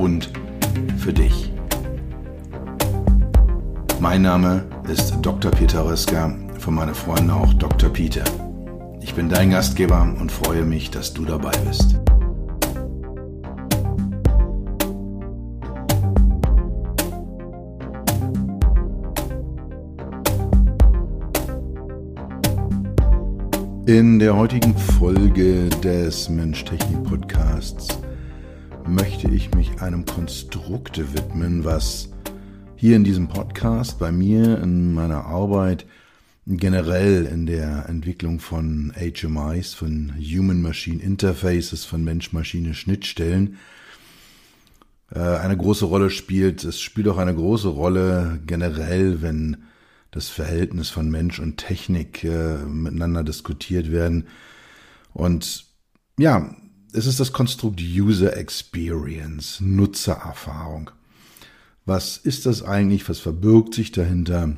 und für dich. Mein Name ist Dr. Peter Röska, von meinen Freunden auch Dr. Peter. Ich bin dein Gastgeber und freue mich, dass du dabei bist. In der heutigen Folge des Mensch-Technik-Podcasts möchte ich mich einem Konstrukt widmen, was hier in diesem Podcast bei mir in meiner Arbeit generell in der Entwicklung von HMIs, von Human-Machine Interfaces, von Mensch-Maschine-Schnittstellen äh, eine große Rolle spielt. Es spielt auch eine große Rolle generell, wenn das Verhältnis von Mensch und Technik äh, miteinander diskutiert werden. Und ja, es ist das Konstrukt User Experience, Nutzererfahrung. Was ist das eigentlich? Was verbirgt sich dahinter?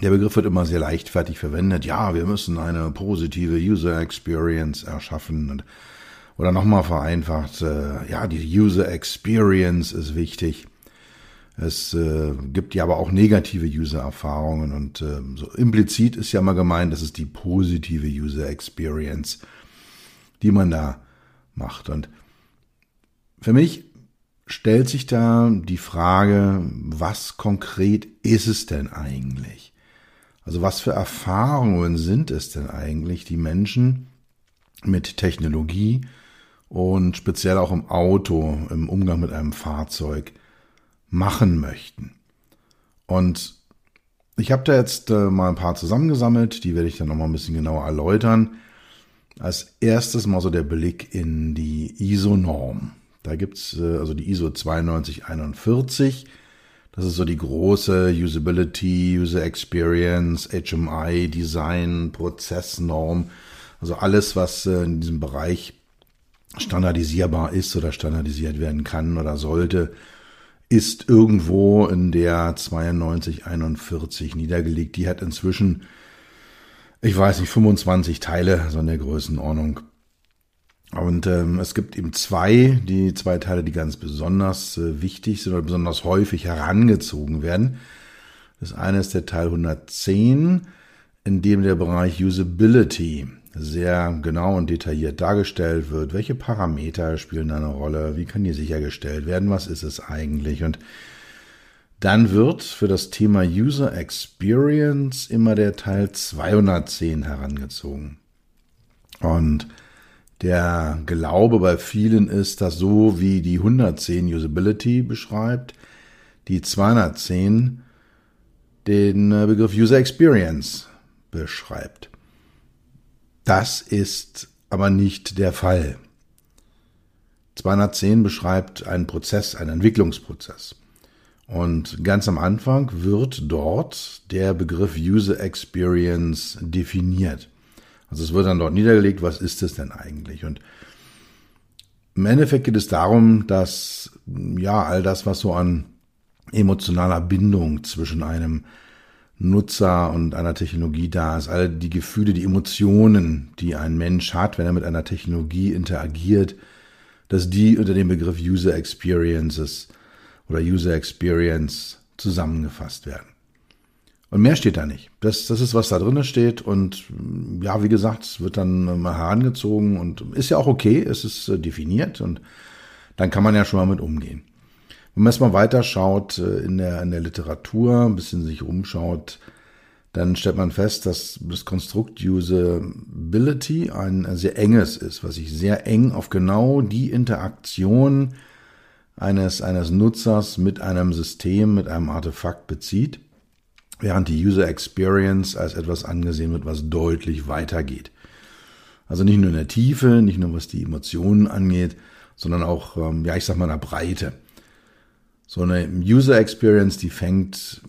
Der Begriff wird immer sehr leichtfertig verwendet. Ja, wir müssen eine positive User Experience erschaffen. Und, oder nochmal vereinfacht, äh, ja, die User Experience ist wichtig. Es äh, gibt ja aber auch negative User-Erfahrungen und äh, so implizit ist ja mal gemeint, das ist die positive User Experience, die man da macht. Und für mich stellt sich da die Frage, was konkret ist es denn eigentlich? Also was für Erfahrungen sind es denn eigentlich, die Menschen mit Technologie und speziell auch im Auto, im Umgang mit einem Fahrzeug machen möchten. Und ich habe da jetzt äh, mal ein paar zusammengesammelt, die werde ich dann nochmal ein bisschen genauer erläutern. Als erstes mal so der Blick in die ISO-Norm. Da gibt's äh, also die ISO 9241. Das ist so die große Usability, User Experience, HMI, Design, Prozessnorm. Also alles, was äh, in diesem Bereich standardisierbar ist oder standardisiert werden kann oder sollte, ist irgendwo in der 9241 niedergelegt. Die hat inzwischen, ich weiß nicht, 25 Teile, so in der Größenordnung. Und ähm, es gibt eben zwei, die zwei Teile, die ganz besonders äh, wichtig sind oder besonders häufig herangezogen werden. Das eine ist der Teil 110, in dem der Bereich Usability sehr genau und detailliert dargestellt wird. Welche Parameter spielen da eine Rolle? Wie können die sichergestellt werden? Was ist es eigentlich? Und dann wird für das Thema User Experience immer der Teil 210 herangezogen. Und der Glaube bei vielen ist, dass so wie die 110 Usability beschreibt, die 210 den äh, Begriff User Experience beschreibt. Das ist aber nicht der Fall. 210 beschreibt einen Prozess, einen Entwicklungsprozess. Und ganz am Anfang wird dort der Begriff User Experience definiert. Also es wird dann dort niedergelegt, was ist es denn eigentlich? Und im Endeffekt geht es darum, dass ja all das, was so an emotionaler Bindung zwischen einem Nutzer und einer Technologie da ist, all die Gefühle, die Emotionen, die ein Mensch hat, wenn er mit einer Technologie interagiert, dass die unter dem Begriff User Experiences oder User Experience zusammengefasst werden. Und mehr steht da nicht. Das, das ist, was da drin steht. Und ja, wie gesagt, es wird dann mal herangezogen und ist ja auch okay, es ist äh, definiert und dann kann man ja schon mal mit umgehen. Wenn man erstmal weiter schaut äh, in der, in der Literatur, ein bisschen sich umschaut, dann stellt man fest, dass das Konstrukt Usability ein sehr enges ist, was sich sehr eng auf genau die Interaktion eines, eines Nutzers mit einem System, mit einem Artefakt bezieht, während die User Experience als etwas angesehen wird, was deutlich weitergeht. Also nicht nur in der Tiefe, nicht nur was die Emotionen angeht, sondern auch, ähm, ja, ich sag mal, in der Breite. so eine User Experience, die fängt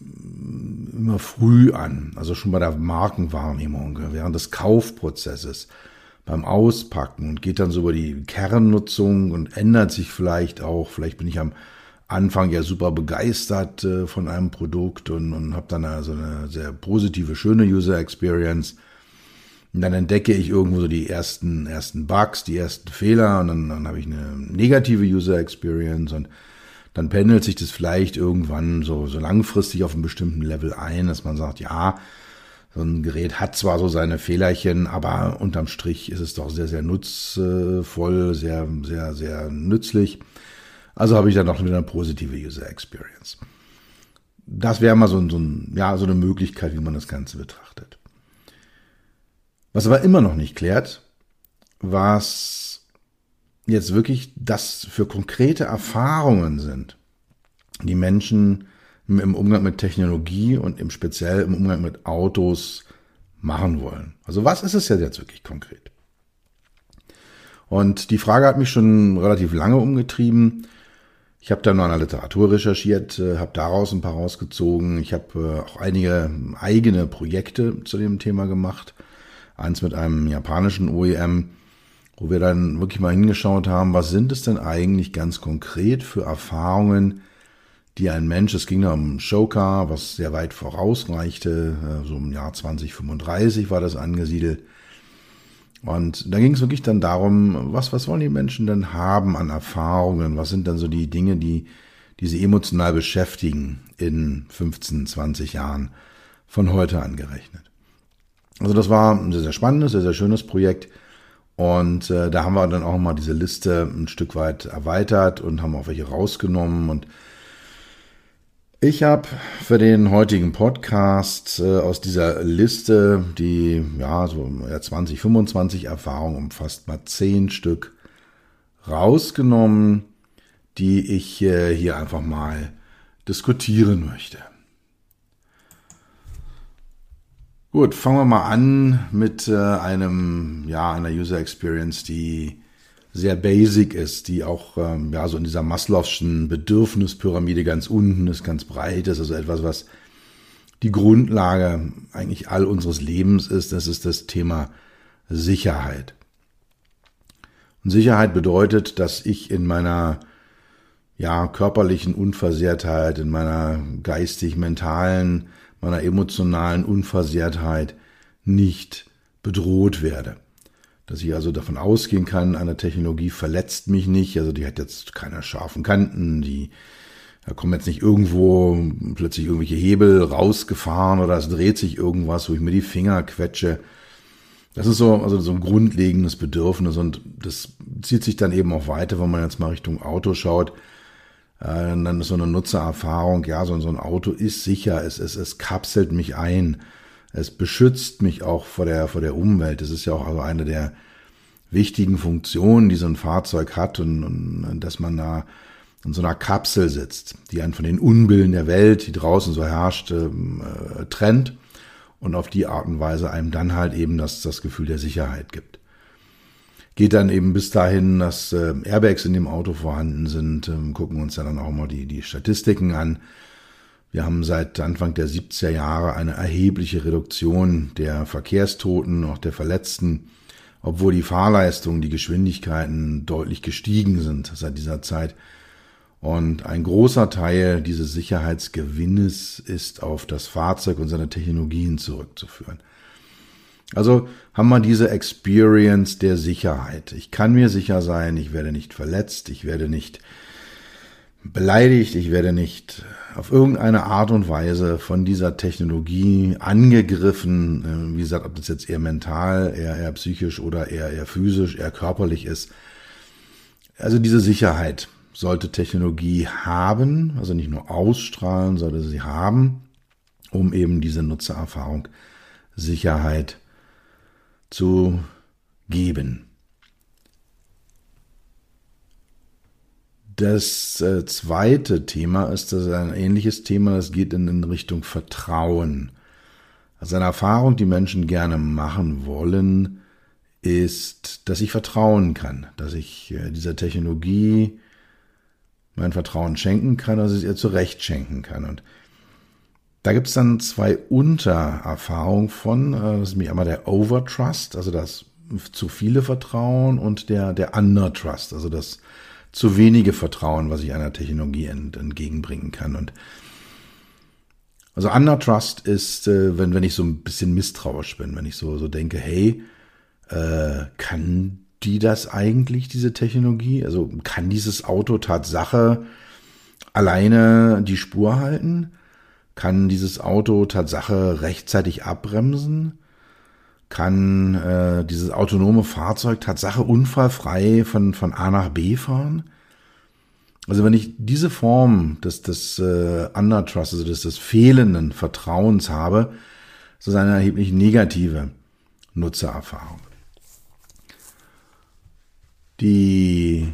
immer früh an, also schon bei der Markenwahrnehmung, während des Kaufprozesses, beim Auspacken und geht dann so über die Kernnutzung und ändert sich vielleicht auch. Vielleicht bin ich am Anfang ja super begeistert äh, von einem Produkt und, und habe dann also eine sehr positive, schöne User Experience. Und dann entdecke ich irgendwo so die ersten, ersten Bugs, die ersten Fehler und dann, dann habe ich eine negative User Experience und dann pendelt sich das vielleicht irgendwann so, so langfristig auf einem bestimmten Level ein, dass man sagt, ja, so ein Gerät hat zwar so seine Fehlerchen, aber unterm Strich ist es doch sehr, sehr nutzvoll, sehr, sehr, sehr nützlich. Also habe ich dann noch wieder eine positive User Experience. Das wäre mal so, so, ein, ja, so eine Möglichkeit, wie man das Ganze betrachtet. Was aber immer noch nicht klärt, was jetzt wirklich das für konkrete Erfahrungen sind, die Menschen im Umgang mit Technologie und im speziell im Umgang mit Autos machen wollen. Also was ist es jetzt wirklich konkret? Und die Frage hat mich schon relativ lange umgetrieben. Ich habe da noch in der Literatur recherchiert, äh, habe daraus ein paar rausgezogen. Ich habe äh, auch einige eigene Projekte zu dem Thema gemacht. Eins mit einem japanischen OEM, wo wir dann wirklich mal hingeschaut haben, was sind es denn eigentlich ganz konkret für Erfahrungen, die ein Mensch, es ging da um Showcar, was sehr weit vorausreichte, äh, so im Jahr 2035 war das angesiedelt. Und da ging es wirklich dann darum, was, was wollen die Menschen denn haben an Erfahrungen? Was sind dann so die Dinge, die, die sie emotional beschäftigen in 15, 20 Jahren von heute angerechnet? Also das war ein sehr, sehr spannendes, sehr, sehr schönes Projekt. Und äh, da haben wir dann auch mal diese Liste ein Stück weit erweitert und haben auch welche rausgenommen und ich habe für den heutigen Podcast äh, aus dieser Liste, die ja so ja, 20, 25 Erfahrungen umfasst, mal 10 Stück rausgenommen, die ich äh, hier einfach mal diskutieren möchte. Gut, fangen wir mal an mit äh, einem ja einer User Experience, die sehr basic ist, die auch ähm, ja so in dieser Maslow'schen Bedürfnispyramide ganz unten ist, ganz breit ist, also etwas, was die Grundlage eigentlich all unseres Lebens ist, das ist das Thema Sicherheit. Und Sicherheit bedeutet, dass ich in meiner ja, körperlichen Unversehrtheit, in meiner geistig-mentalen, meiner emotionalen Unversehrtheit nicht bedroht werde dass ich also davon ausgehen kann, eine Technologie verletzt mich nicht, also die hat jetzt keine scharfen Kanten, die da kommen jetzt nicht irgendwo plötzlich irgendwelche Hebel rausgefahren oder es dreht sich irgendwas, wo ich mir die Finger quetsche. Das ist so, also so ein grundlegendes Bedürfnis und das zieht sich dann eben auch weiter, wenn man jetzt mal Richtung Auto schaut. Äh, dann ist so eine Nutzererfahrung, ja, so, so ein Auto ist sicher, es, es, es kapselt mich ein. Es beschützt mich auch vor der, vor der Umwelt. Das ist ja auch also eine der wichtigen Funktionen, die so ein Fahrzeug hat und, und dass man da in so einer Kapsel sitzt, die einen von den Unbillen der Welt, die draußen so herrscht, ähm, äh, trennt und auf die Art und Weise einem dann halt eben das, das Gefühl der Sicherheit gibt. Geht dann eben bis dahin, dass äh, Airbags in dem Auto vorhanden sind, ähm, gucken uns ja dann auch mal die, die Statistiken an. Wir haben seit Anfang der 70er Jahre eine erhebliche Reduktion der Verkehrstoten, auch der Verletzten, obwohl die Fahrleistung, die Geschwindigkeiten deutlich gestiegen sind seit dieser Zeit. Und ein großer Teil dieses Sicherheitsgewinnes ist auf das Fahrzeug und seine Technologien zurückzuführen. Also haben wir diese Experience der Sicherheit. Ich kann mir sicher sein, ich werde nicht verletzt, ich werde nicht beleidigt, ich werde nicht auf irgendeine Art und Weise von dieser Technologie angegriffen. Äh, wie gesagt, ob das jetzt eher mental, eher, eher psychisch oder eher, eher physisch, eher körperlich ist. Also diese Sicherheit sollte Technologie haben, also nicht nur ausstrahlen, sollte sie haben, um eben diese Nutzererfahrung Sicherheit zu geben. Das äh, zweite Thema ist das ein ähnliches Thema, das geht in, in Richtung Vertrauen. Also eine Erfahrung, die Menschen gerne machen wollen, ist, dass ich vertrauen kann, dass ich äh, dieser Technologie mein Vertrauen schenken kann oder es ihr zurecht schenken kann. Und da gibt's dann zwei Untererfahrungen von. Äh, das ist mir einmal der Overtrust, also das zu viele Vertrauen und der, der Undertrust, also das zu wenige Vertrauen, was ich einer Technologie ent, entgegenbringen kann. Und also Undertrust ist, äh, wenn, wenn ich so ein bisschen misstrauisch bin, wenn ich so, so denke, hey, äh, kann die das eigentlich, diese Technologie? Also kann dieses Auto Tatsache alleine die Spur halten? Kann dieses Auto Tatsache rechtzeitig abbremsen? Kann äh, dieses autonome Fahrzeug Tatsache unfallfrei von, von A nach B fahren? Also wenn ich diese Form des, des äh, Undertrust, also des, des fehlenden Vertrauens habe, ist das eine erheblich negative Nutzererfahrung. Die,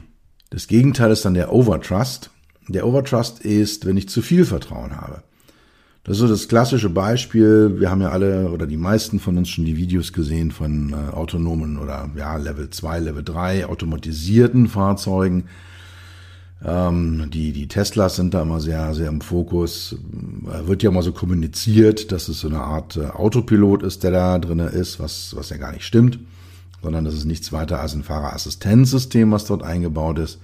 das Gegenteil ist dann der Overtrust. Der Overtrust ist, wenn ich zu viel Vertrauen habe. Das ist so das klassische Beispiel. Wir haben ja alle oder die meisten von uns schon die Videos gesehen von äh, autonomen oder ja, Level 2, Level 3 automatisierten Fahrzeugen. Ähm, die, die Teslas sind da immer sehr, sehr im Fokus. Äh, wird ja mal so kommuniziert, dass es so eine Art äh, Autopilot ist, der da drin ist, was, was ja gar nicht stimmt sondern das ist nichts weiter als ein Fahrerassistenzsystem, was dort eingebaut ist.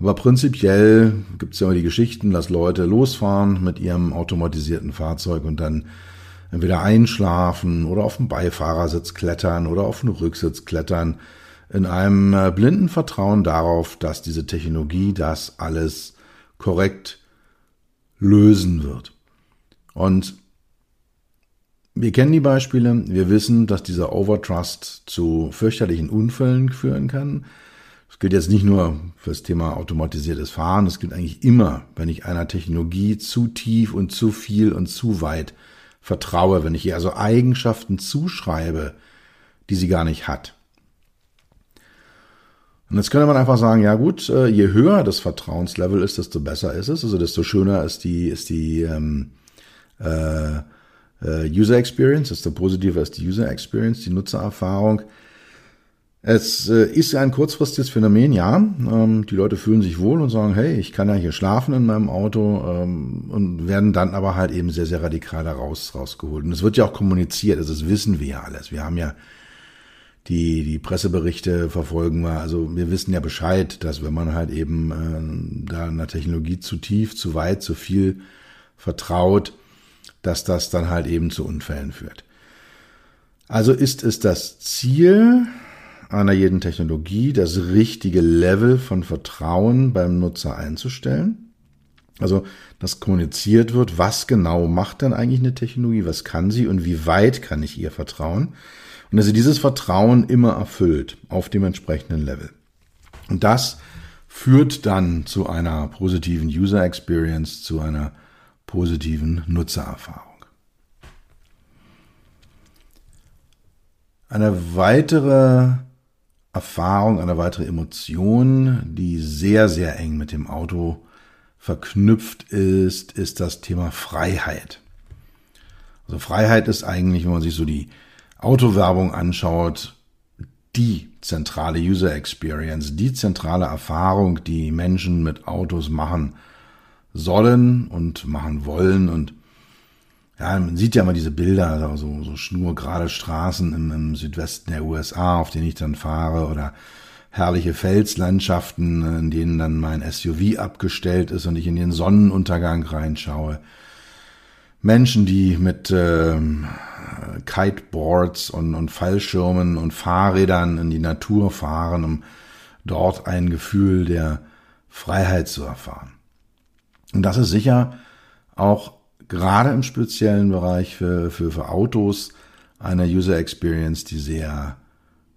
Aber prinzipiell gibt es ja immer die Geschichten, dass Leute losfahren mit ihrem automatisierten Fahrzeug und dann entweder einschlafen oder auf dem Beifahrersitz klettern oder auf den Rücksitz klettern, in einem äh, blinden Vertrauen darauf, dass diese Technologie das alles korrekt lösen wird. Und wir kennen die Beispiele, wir wissen, dass dieser Overtrust zu fürchterlichen Unfällen führen kann. Das gilt jetzt nicht nur für das Thema automatisiertes Fahren, das gilt eigentlich immer, wenn ich einer Technologie zu tief und zu viel und zu weit vertraue, wenn ich ihr also Eigenschaften zuschreibe, die sie gar nicht hat. Und jetzt könnte man einfach sagen, ja gut, äh, je höher das Vertrauenslevel ist, desto besser ist es, also desto schöner ist die, ist die ähm, äh, äh, User Experience, desto positiver ist die User Experience, die Nutzererfahrung. Es äh, ist ein kurzfristiges Phänomen, ja. Ähm, die Leute fühlen sich wohl und sagen, hey, ich kann ja hier schlafen in meinem Auto ähm, und werden dann aber halt eben sehr, sehr radikal da raus, rausgeholt. Und es wird ja auch kommuniziert, also das wissen wir ja alles. Wir haben ja die, die Presseberichte verfolgen wir. Also wir wissen ja Bescheid, dass wenn man halt eben äh, da einer Technologie zu tief, zu weit, zu viel vertraut, dass das dann halt eben zu Unfällen führt. Also ist es das Ziel einer jeden Technologie, das richtige Level von Vertrauen beim Nutzer einzustellen. Also, dass kommuniziert wird, was genau macht denn eigentlich eine Technologie, was kann sie und wie weit kann ich ihr vertrauen. Und dass sie dieses Vertrauen immer erfüllt auf dem entsprechenden Level. Und das führt dann zu einer positiven User Experience, zu einer positiven Nutzererfahrung. Eine weitere Erfahrung, eine weitere Emotion, die sehr, sehr eng mit dem Auto verknüpft ist, ist das Thema Freiheit. Also Freiheit ist eigentlich, wenn man sich so die Autowerbung anschaut, die zentrale User Experience, die zentrale Erfahrung, die Menschen mit Autos machen sollen und machen wollen. Und ja, man sieht ja mal diese Bilder, so, so schnurgerade Straßen im, im Südwesten der USA, auf denen ich dann fahre, oder herrliche Felslandschaften, in denen dann mein SUV abgestellt ist und ich in den Sonnenuntergang reinschaue. Menschen, die mit ähm, Kiteboards und, und Fallschirmen und Fahrrädern in die Natur fahren, um dort ein Gefühl der Freiheit zu erfahren. Und das ist sicher auch gerade im speziellen Bereich für, für, für Autos eine User Experience, die sehr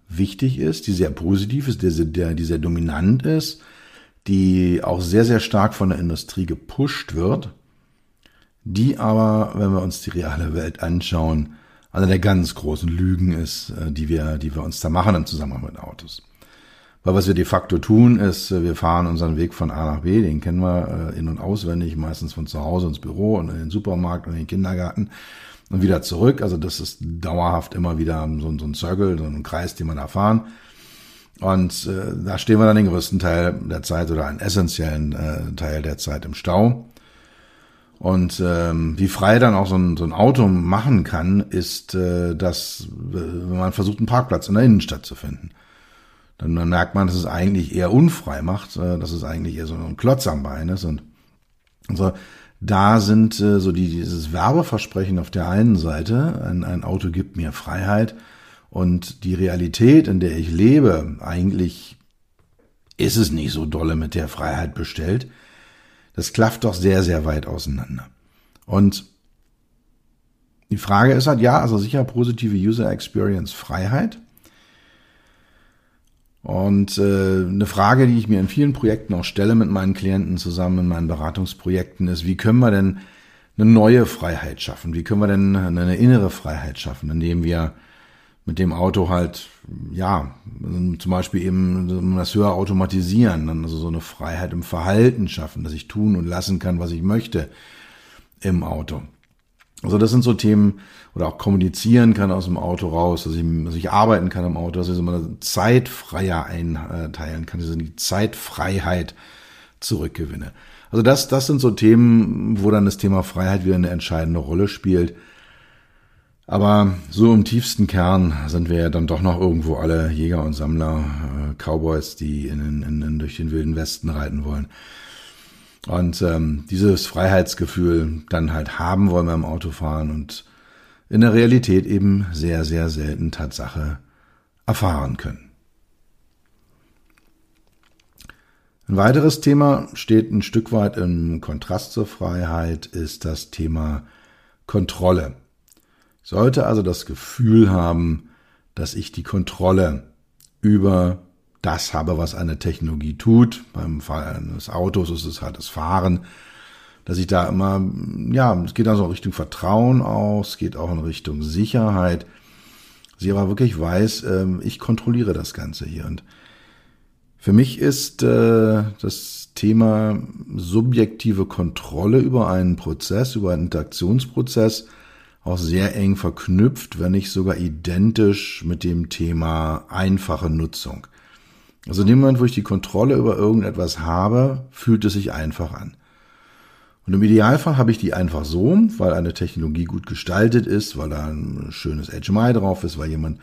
wichtig ist, die sehr positiv ist, die, die, die sehr dominant ist, die auch sehr, sehr stark von der Industrie gepusht wird, die aber, wenn wir uns die reale Welt anschauen, eine der ganz großen Lügen ist, äh, die wir, die wir uns da machen im Zusammenhang mit Autos. Weil was wir de facto tun, ist, äh, wir fahren unseren Weg von A nach B, den kennen wir äh, in- und auswendig, meistens von zu Hause ins Büro und in den Supermarkt und in den Kindergarten und wieder zurück. Also das ist dauerhaft immer wieder so, ein Circle, so ein Kreis, den man da fahren. Und äh, da stehen wir dann den größten Teil der Zeit oder einen essentiellen äh, Teil der Zeit im Stau. Und ähm, wie frei dann auch so ein, so ein Auto machen kann, ist, äh, dass wenn man versucht, einen Parkplatz in der Innenstadt zu finden. Dann, dann merkt man, dass es eigentlich eher unfrei macht, äh, dass es eigentlich eher so ein Klotz am Bein ist. Und, so, da sind äh, so die, dieses Werbeversprechen auf der einen Seite, ein, ein Auto gibt mir Freiheit und die Realität, in der ich lebe, eigentlich ist es nicht so dolle mit der Freiheit bestellt. Das klafft doch sehr, sehr weit auseinander. Und die Frage ist halt, ja, also sicher positive User Experience Freiheit. Und äh, eine Frage, die ich mir in vielen Projekten auch stelle mit meinen Klienten zusammen in meinen Beratungsprojekten, ist, wie können wir denn eine neue Freiheit schaffen? Wie können wir denn eine innere Freiheit schaffen, indem wir mit dem Auto halt, ja, zum Beispiel eben das höher automatisieren, dann also so eine Freiheit im Verhalten schaffen, dass ich tun und lassen kann, was ich möchte im Auto. Also das sind so Themen, oder auch kommunizieren kann aus dem Auto raus, dass ich, dass ich arbeiten kann im Auto, dass ich so meine Zeit freier einteilen kann, dass ich die Zeitfreiheit zurückgewinne. Also das, das sind so Themen, wo dann das Thema Freiheit wieder eine entscheidende Rolle spielt. Aber so im tiefsten Kern sind wir ja dann doch noch irgendwo alle Jäger und Sammler, äh, Cowboys, die in, in, in, durch den wilden Westen reiten wollen. Und ähm, dieses Freiheitsgefühl dann halt haben wollen beim Autofahren und in der Realität eben sehr, sehr selten Tatsache erfahren können. Ein weiteres Thema steht ein Stück weit im Kontrast zur Freiheit, ist das Thema Kontrolle. Ich sollte also das Gefühl haben, dass ich die Kontrolle über das habe, was eine Technologie tut. Beim Fall eines Autos ist es halt das Fahren, dass ich da immer, ja, es geht also in Richtung Vertrauen aus, es geht auch in Richtung Sicherheit. Sie aber wirklich weiß, ähm, ich kontrolliere das Ganze hier. Und für mich ist äh, das Thema subjektive Kontrolle über einen Prozess, über einen Interaktionsprozess auch sehr eng verknüpft, wenn nicht sogar identisch mit dem Thema einfache Nutzung. Also in dem Moment, wo ich die Kontrolle über irgendetwas habe, fühlt es sich einfach an. Und im Idealfall habe ich die einfach so, weil eine Technologie gut gestaltet ist, weil da ein schönes HMI drauf ist, weil jemand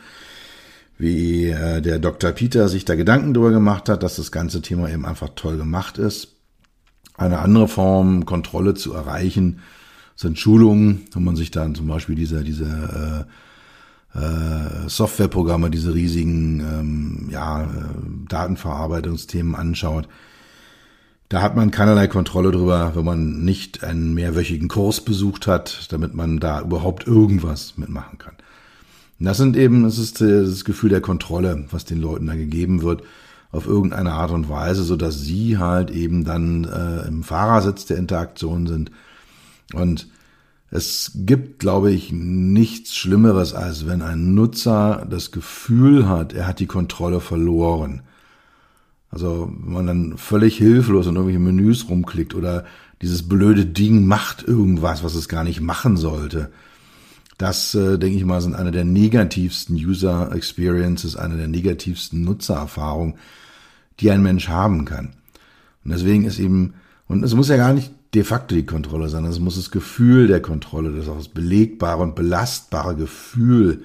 wie äh, der Dr. Peter sich da Gedanken darüber gemacht hat, dass das ganze Thema eben einfach toll gemacht ist. Eine andere Form, Kontrolle zu erreichen, sind Schulungen, wenn man sich dann zum Beispiel diese, diese äh, äh, Softwareprogramme, diese riesigen ähm, ja, äh, Datenverarbeitungsthemen anschaut. Da hat man keinerlei Kontrolle drüber, wenn man nicht einen mehrwöchigen Kurs besucht hat, damit man da überhaupt irgendwas mitmachen kann. Und das sind eben, es ist das Gefühl der Kontrolle, was den Leuten da gegeben wird, auf irgendeine Art und Weise, so dass sie halt eben dann äh, im Fahrersitz der Interaktion sind. Und es gibt, glaube ich, nichts Schlimmeres, als wenn ein Nutzer das Gefühl hat, er hat die Kontrolle verloren. Also wenn man dann völlig hilflos in irgendwelche Menüs rumklickt oder dieses blöde Ding macht irgendwas, was es gar nicht machen sollte. Das, äh, denke ich mal, sind eine der negativsten User Experiences, eine der negativsten Nutzererfahrungen, die ein Mensch haben kann. Und deswegen ist eben, und es muss ja gar nicht de facto die Kontrolle sein, es muss das Gefühl der Kontrolle, das auch das belegbare und belastbare Gefühl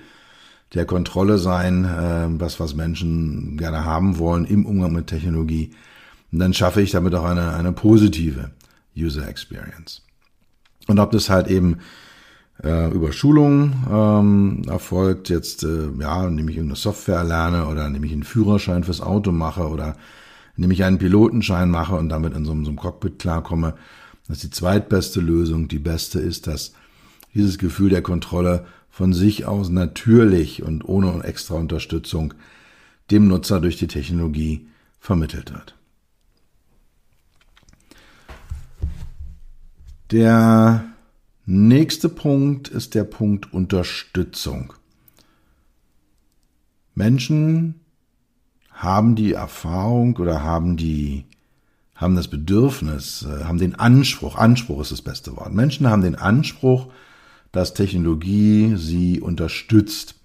der Kontrolle sein, äh, was, was Menschen gerne haben wollen im Umgang mit Technologie. Und dann schaffe ich damit auch eine, eine positive User Experience. Und ob das halt eben äh, über Schulungen ähm, erfolgt, jetzt, äh, ja, indem ich irgendeine Software lerne oder indem ich einen Führerschein fürs Auto mache oder indem ich einen Pilotenschein mache und damit in so, so einem Cockpit klarkomme, das ist die zweitbeste Lösung. Die beste ist, dass dieses Gefühl der Kontrolle von sich aus natürlich und ohne extra Unterstützung dem Nutzer durch die Technologie vermittelt wird. Der nächste Punkt ist der Punkt Unterstützung. Menschen haben die Erfahrung oder haben die haben das Bedürfnis, äh, haben den Anspruch, Anspruch ist das beste Wort. Menschen haben den Anspruch, dass Technologie sie unterstützt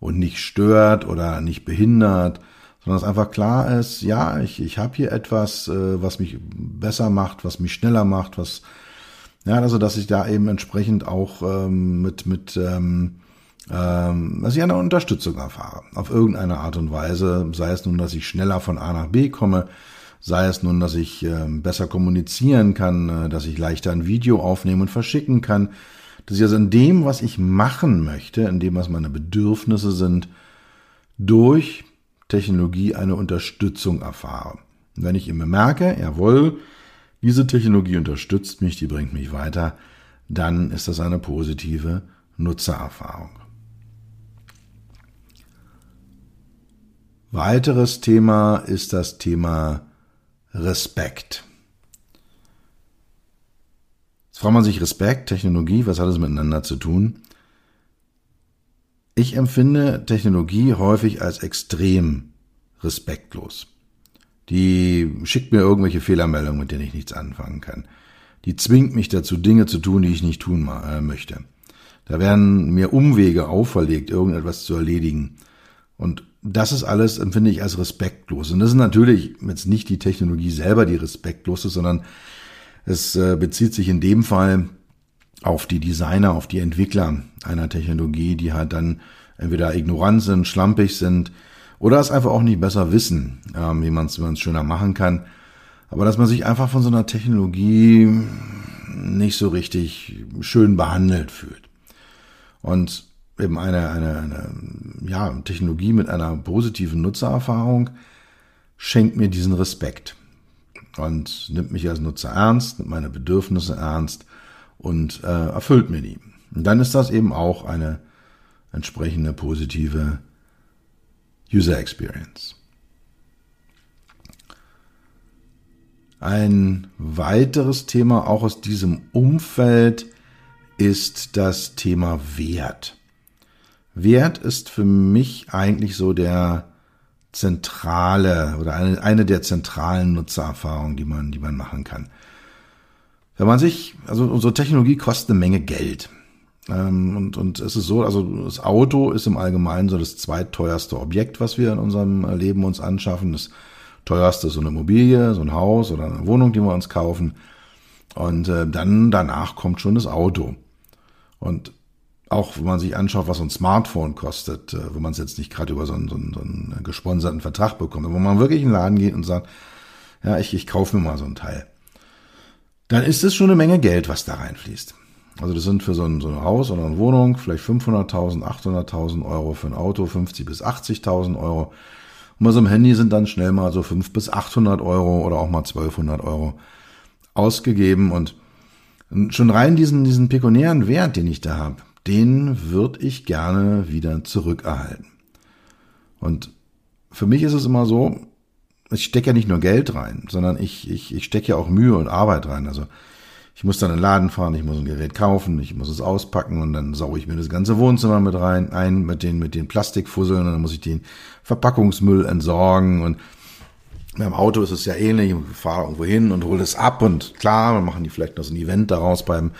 und nicht stört oder nicht behindert, sondern es einfach klar ist, ja, ich, ich habe hier etwas, äh, was mich besser macht, was mich schneller macht, was ja, also dass ich da eben entsprechend auch ähm, mit mit ähm, ähm, dass ich eine Unterstützung erfahre. Auf irgendeine Art und Weise, sei es nun, dass ich schneller von A nach B komme, sei es nun, dass ich äh, besser kommunizieren kann, äh, dass ich leichter ein Video aufnehmen und verschicken kann, dass ich also in dem, was ich machen möchte, in dem, was meine Bedürfnisse sind, durch Technologie eine Unterstützung erfahre. Und wenn ich immer merke, jawohl, diese Technologie unterstützt mich, die bringt mich weiter, dann ist das eine positive Nutzererfahrung. Weiteres Thema ist das Thema Respekt. Jetzt fragt man sich Respekt, Technologie, was hat es miteinander zu tun? Ich empfinde Technologie häufig als extrem respektlos. Die schickt mir irgendwelche Fehlermeldungen, mit denen ich nichts anfangen kann. Die zwingt mich dazu, Dinge zu tun, die ich nicht tun äh, möchte. Da werden mir Umwege auferlegt, irgendetwas zu erledigen. Und das ist alles, empfinde ich als respektlos. Und das ist natürlich jetzt nicht die Technologie selber, die respektlos ist, sondern es äh, bezieht sich in dem Fall auf die Designer, auf die Entwickler einer Technologie, die halt dann entweder ignorant sind, schlampig sind oder es einfach auch nicht besser wissen, ähm, wie man es schöner machen kann. Aber dass man sich einfach von so einer Technologie nicht so richtig schön behandelt fühlt. Und eben eine, eine, eine ja, Technologie mit einer positiven Nutzererfahrung schenkt mir diesen Respekt und nimmt mich als Nutzer ernst, nimmt meine Bedürfnisse ernst und äh, erfüllt mir die. Und dann ist das eben auch eine entsprechende positive User Experience. Ein weiteres Thema auch aus diesem Umfeld ist das Thema Wert. Wert ist für mich eigentlich so der zentrale oder eine, eine der zentralen Nutzererfahrungen, die man, die man machen kann. Wenn man sich, also unsere Technologie kostet eine Menge Geld. Ähm, und, und es ist so, also das Auto ist im Allgemeinen so das zweitteuerste Objekt, was wir in unserem Leben uns anschaffen. Das teuerste ist so eine Immobilie, so ein Haus oder eine Wohnung, die wir uns kaufen. Und äh, dann danach kommt schon das Auto. Und auch wenn man sich anschaut, was so ein Smartphone kostet, äh, wenn man es jetzt nicht gerade über so einen, so, einen, so einen gesponserten Vertrag bekommt, wo man wirklich in den Laden geht und sagt, ja, ich, ich kaufe mir mal so ein Teil, dann ist es schon eine Menge Geld, was da reinfließt. Also das sind für so ein, so ein Haus oder eine Wohnung vielleicht 500.000, 800.000 Euro, für ein Auto 50 bis 80.000 Euro. Und bei so einem Handy sind dann schnell mal so 5 bis 800 Euro oder auch mal 1200 Euro ausgegeben und schon rein diesen, diesen pekuniären Wert, den ich da habe, den würde ich gerne wieder zurückerhalten. Und für mich ist es immer so, ich stecke ja nicht nur Geld rein, sondern ich, ich, ich stecke ja auch Mühe und Arbeit rein. Also ich muss dann in den Laden fahren, ich muss ein Gerät kaufen, ich muss es auspacken und dann sauge ich mir das ganze Wohnzimmer mit rein, ein mit den, mit den Plastikfusseln und dann muss ich den Verpackungsmüll entsorgen und beim Auto ist es ja ähnlich, ich fahre irgendwo hin und hole es ab und klar, dann machen die vielleicht noch so ein Event daraus beim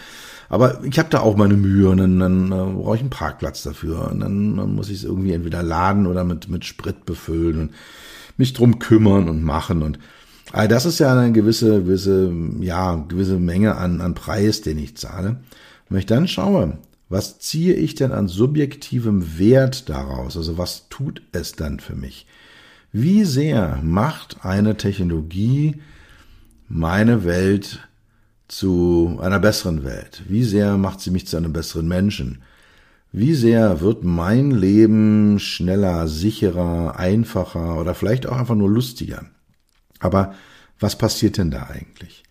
aber ich habe da auch meine Mühe und dann, dann äh, brauche ich einen Parkplatz dafür und dann, dann muss ich es irgendwie entweder laden oder mit, mit Sprit befüllen und mich drum kümmern und machen und also das ist ja eine gewisse, gewisse, ja, gewisse Menge an, an Preis, den ich zahle. Und wenn ich dann schaue, was ziehe ich denn an subjektivem Wert daraus? Also was tut es dann für mich? Wie sehr macht eine Technologie meine Welt zu einer besseren Welt? Wie sehr macht sie mich zu einem besseren Menschen? Wie sehr wird mein Leben schneller, sicherer, einfacher oder vielleicht auch einfach nur lustiger? Aber was passiert denn da eigentlich?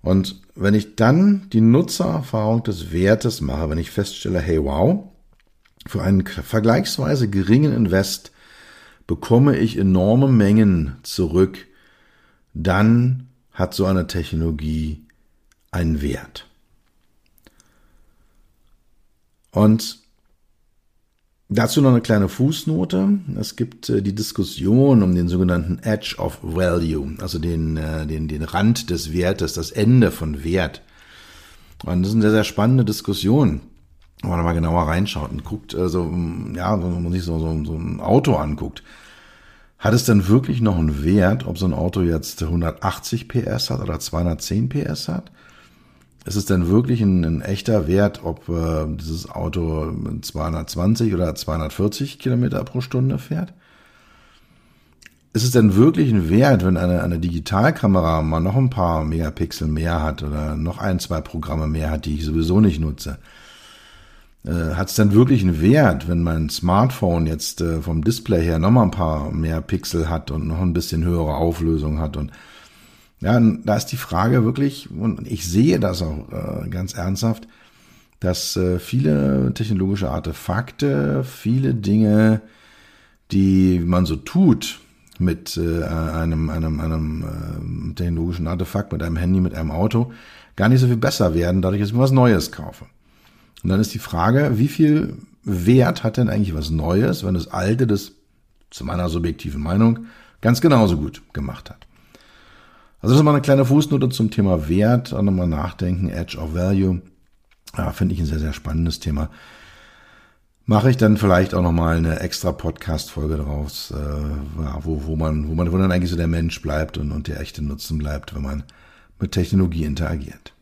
Und wenn ich dann die Nutzererfahrung des Wertes mache, wenn ich feststelle, hey wow, für einen vergleichsweise geringen Invest bekomme ich enorme Mengen zurück, dann hat so eine Technologie einen Wert. Und Dazu noch eine kleine Fußnote. Es gibt äh, die Diskussion um den sogenannten Edge of Value, also den, äh, den, den Rand des Wertes, das Ende von Wert. Und das ist eine sehr, sehr spannende Diskussion, wenn man mal genauer reinschaut und guckt, also, ja, wenn man sich so, so, so ein Auto anguckt. hat es denn wirklich noch einen Wert, ob so ein Auto jetzt 180 PS hat oder 210 PS hat? Ist es denn wirklich ein, ein echter Wert, ob äh, dieses Auto 220 oder 240 Kilometer pro Stunde fährt? Ist es denn wirklich ein Wert, wenn eine, eine Digitalkamera mal noch ein paar Megapixel mehr hat oder noch ein, zwei Programme mehr hat, die ich sowieso nicht nutze? Äh, hat es denn wirklich einen Wert, wenn mein Smartphone jetzt äh, vom Display her noch mal ein paar mehr Pixel hat und noch ein bisschen höhere Auflösung hat und ja, da ist die Frage wirklich, und ich sehe das auch äh, ganz ernsthaft, dass äh, viele technologische Artefakte, viele Dinge, die man so tut mit äh, einem, einem, einem äh, technologischen Artefakt, mit einem Handy, mit einem Auto, gar nicht so viel besser werden, dadurch, dass ich mir was Neues kaufe. Und dann ist die Frage, wie viel Wert hat denn eigentlich was Neues, wenn das Alte das, zu meiner subjektiven Meinung, ganz genauso gut gemacht hat. Also das ist mal eine kleine Fußnote zum Thema Wert, auch nochmal nachdenken, Edge of Value. Ja, finde ich ein sehr, sehr spannendes Thema. Mache ich dann vielleicht auch nochmal eine extra Podcast-Folge draus, äh, wo, wo, man, wo man, wo dann eigentlich so der Mensch bleibt und, und der echte Nutzen bleibt, wenn man mit Technologie interagiert.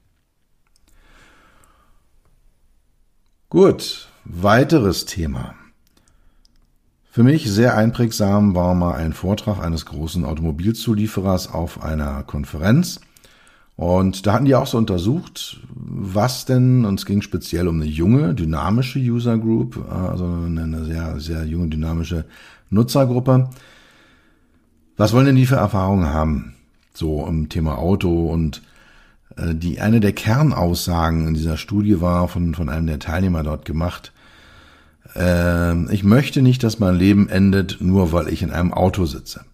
Gut, weiteres Thema. Für mich sehr einprägsam war mal ein Vortrag eines großen Automobilzulieferers auf einer Konferenz. Und da hatten die auch so untersucht, was denn, und es ging speziell um eine junge, dynamische User Group, also eine sehr, sehr junge, dynamische Nutzergruppe. Was wollen denn die für Erfahrungen haben? So im Thema Auto und äh, die eine der Kernaussagen in dieser Studie war von, von einem der Teilnehmer dort gemacht. Äh, ich möchte nicht, dass mein Leben endet, nur weil ich in einem Auto sitze.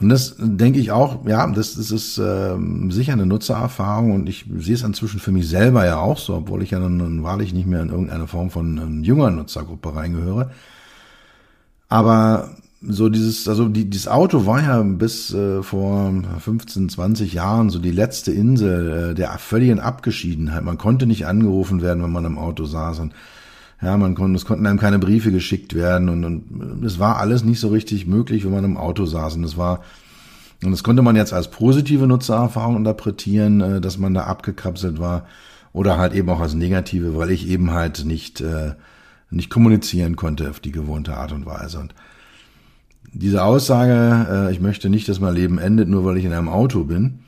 Und das denke ich auch, ja, das, das ist äh, sicher eine Nutzererfahrung und ich sehe es inzwischen für mich selber ja auch so, obwohl ich ja nun wahrlich nicht mehr in irgendeine Form von äh, junger Nutzergruppe reingehöre. Aber so dieses, also die, dieses Auto war ja bis äh, vor 15, 20 Jahren so die letzte Insel äh, der völligen Abgeschiedenheit. Man konnte nicht angerufen werden, wenn man im Auto saß und ja, man konnte, es konnten einem keine Briefe geschickt werden und, und es war alles nicht so richtig möglich, wenn man im Auto saß und es war und das konnte man jetzt als positive Nutzererfahrung interpretieren, äh, dass man da abgekapselt war oder halt eben auch als negative, weil ich eben halt nicht äh, nicht kommunizieren konnte auf die gewohnte Art und Weise und diese Aussage, äh, ich möchte nicht, dass mein Leben endet, nur weil ich in einem Auto bin,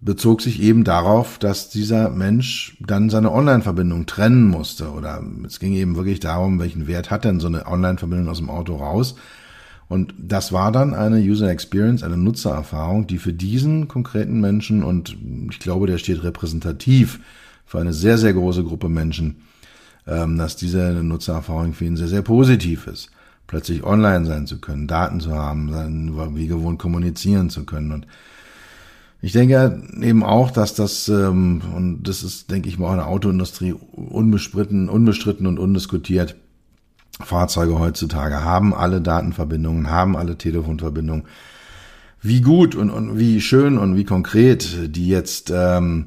bezog sich eben darauf, dass dieser Mensch dann seine Online-Verbindung trennen musste. Oder es ging eben wirklich darum, welchen Wert hat denn so eine Online-Verbindung aus dem Auto raus. Und das war dann eine User Experience, eine Nutzererfahrung, die für diesen konkreten Menschen, und ich glaube, der steht repräsentativ für eine sehr, sehr große Gruppe Menschen, ähm, dass diese Nutzererfahrung für ihn sehr, sehr positiv ist plötzlich online sein zu können, Daten zu haben, wie gewohnt kommunizieren zu können. Und ich denke eben auch, dass das, ähm, und das ist, denke ich mal, auch in der Autoindustrie unbestritten, unbestritten und undiskutiert, Fahrzeuge heutzutage haben alle Datenverbindungen, haben alle Telefonverbindungen. Wie gut und, und wie schön und wie konkret die jetzt ähm,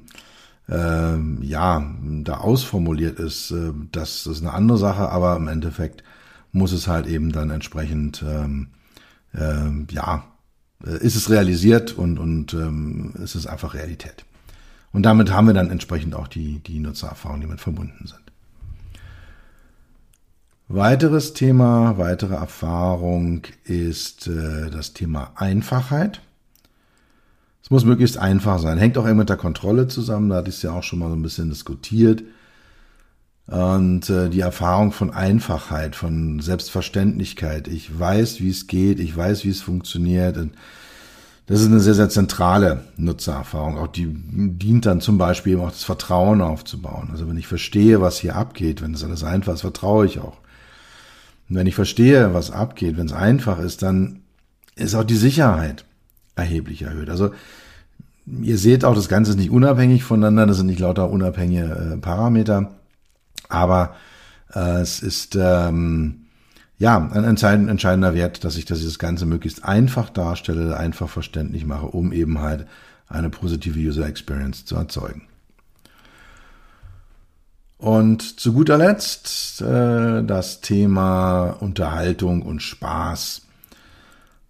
äh, ja da ausformuliert ist, äh, das ist eine andere Sache, aber im Endeffekt muss es halt eben dann entsprechend, ähm, äh, ja, ist es realisiert und, und ähm, es ist einfach Realität. Und damit haben wir dann entsprechend auch die, die Nutzererfahrungen, die mit verbunden sind. Weiteres Thema, weitere Erfahrung ist äh, das Thema Einfachheit. Es muss möglichst einfach sein. Hängt auch eng mit der Kontrolle zusammen. Da hatte ich es ja auch schon mal so ein bisschen diskutiert. Und äh, die Erfahrung von Einfachheit, von Selbstverständlichkeit. Ich weiß, wie es geht, ich weiß, wie es funktioniert. Und das ist eine sehr, sehr zentrale Nutzererfahrung. Auch die dient dann zum Beispiel eben auch das Vertrauen aufzubauen. Also wenn ich verstehe, was hier abgeht, wenn es alles einfach ist, vertraue ich auch. Und wenn ich verstehe, was abgeht, wenn es einfach ist, dann ist auch die Sicherheit erheblich erhöht. Also ihr seht auch, das Ganze ist nicht unabhängig voneinander, das sind nicht lauter unabhängige äh, Parameter. Aber äh, es ist ähm, ja ein entscheidender, entscheidender Wert, dass ich, dass ich das Ganze möglichst einfach darstelle, einfach verständlich mache, um eben halt eine positive User Experience zu erzeugen. Und zu guter Letzt äh, das Thema Unterhaltung und Spaß.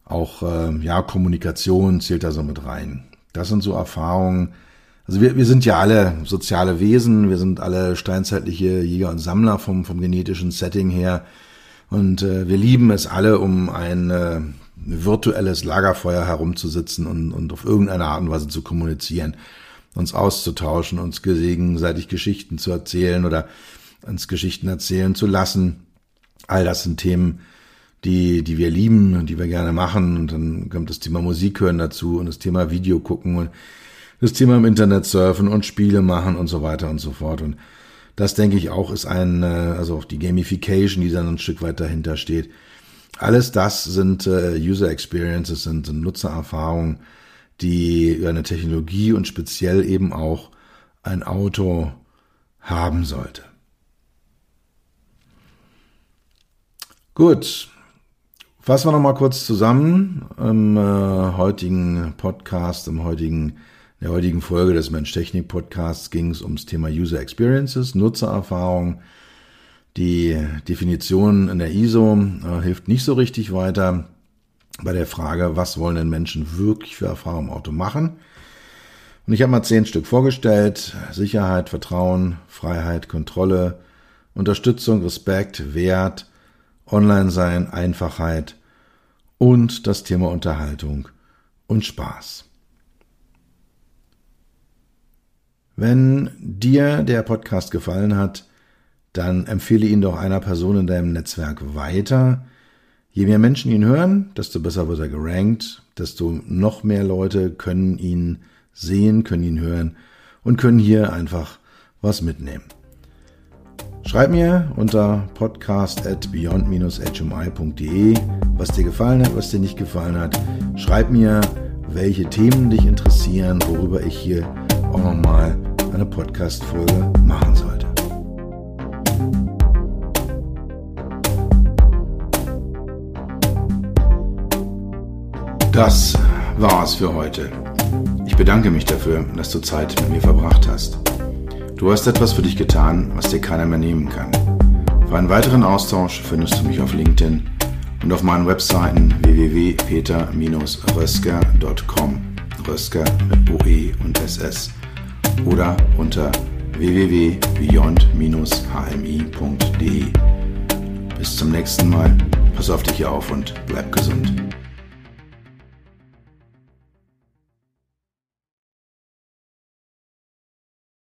Auch äh, ja, Kommunikation zählt da so mit rein. Das sind so Erfahrungen. Also wir, wir sind ja alle soziale Wesen, wir sind alle steinzeitliche Jäger und Sammler vom, vom genetischen Setting her. Und äh, wir lieben es alle, um ein äh, virtuelles Lagerfeuer herumzusitzen und, und auf irgendeine Art und Weise zu kommunizieren, uns auszutauschen, uns gegenseitig Geschichten zu erzählen oder uns Geschichten erzählen zu lassen. All das sind Themen, die, die wir lieben und die wir gerne machen. Und dann kommt das Thema Musik hören dazu und das Thema Video gucken und das Thema im Internet surfen und Spiele machen und so weiter und so fort. Und das denke ich auch ist ein, äh, also auch die Gamification, die dann ein Stück weit dahinter steht. Alles das sind äh, User Experiences, sind, Nutzererfahrungen, die eine Technologie und speziell eben auch ein Auto haben sollte. Gut, fassen wir noch mal kurz zusammen im äh, heutigen Podcast, im heutigen der heutigen Folge des Mensch-Technik-Podcasts ging es ums Thema User Experiences, Nutzererfahrung. Die Definition in der ISO äh, hilft nicht so richtig weiter bei der Frage, was wollen denn Menschen wirklich für Erfahrungen im Auto machen. Und ich habe mal zehn Stück vorgestellt. Sicherheit, Vertrauen, Freiheit, Kontrolle, Unterstützung, Respekt, Wert, Online-Sein, Einfachheit und das Thema Unterhaltung und Spaß. Wenn dir der Podcast gefallen hat, dann empfehle ihn doch einer Person in deinem Netzwerk weiter. Je mehr Menschen ihn hören, desto besser wird er gerankt, desto noch mehr Leute können ihn sehen, können ihn hören und können hier einfach was mitnehmen. Schreib mir unter podcast at beyond-hmi.de, was dir gefallen hat, was dir nicht gefallen hat. Schreib mir, welche Themen dich interessieren, worüber ich hier auch nochmal eine Podcast-Folge machen sollte. Das war's für heute. Ich bedanke mich dafür, dass du Zeit mit mir verbracht hast. Du hast etwas für dich getan, was dir keiner mehr nehmen kann. Für einen weiteren Austausch findest du mich auf LinkedIn und auf meinen Webseiten www.peter-rösker.com. Rösker mit OE und SS oder unter www.beyond-hmi.de. Bis zum nächsten Mal. Pass auf dich auf und bleib gesund.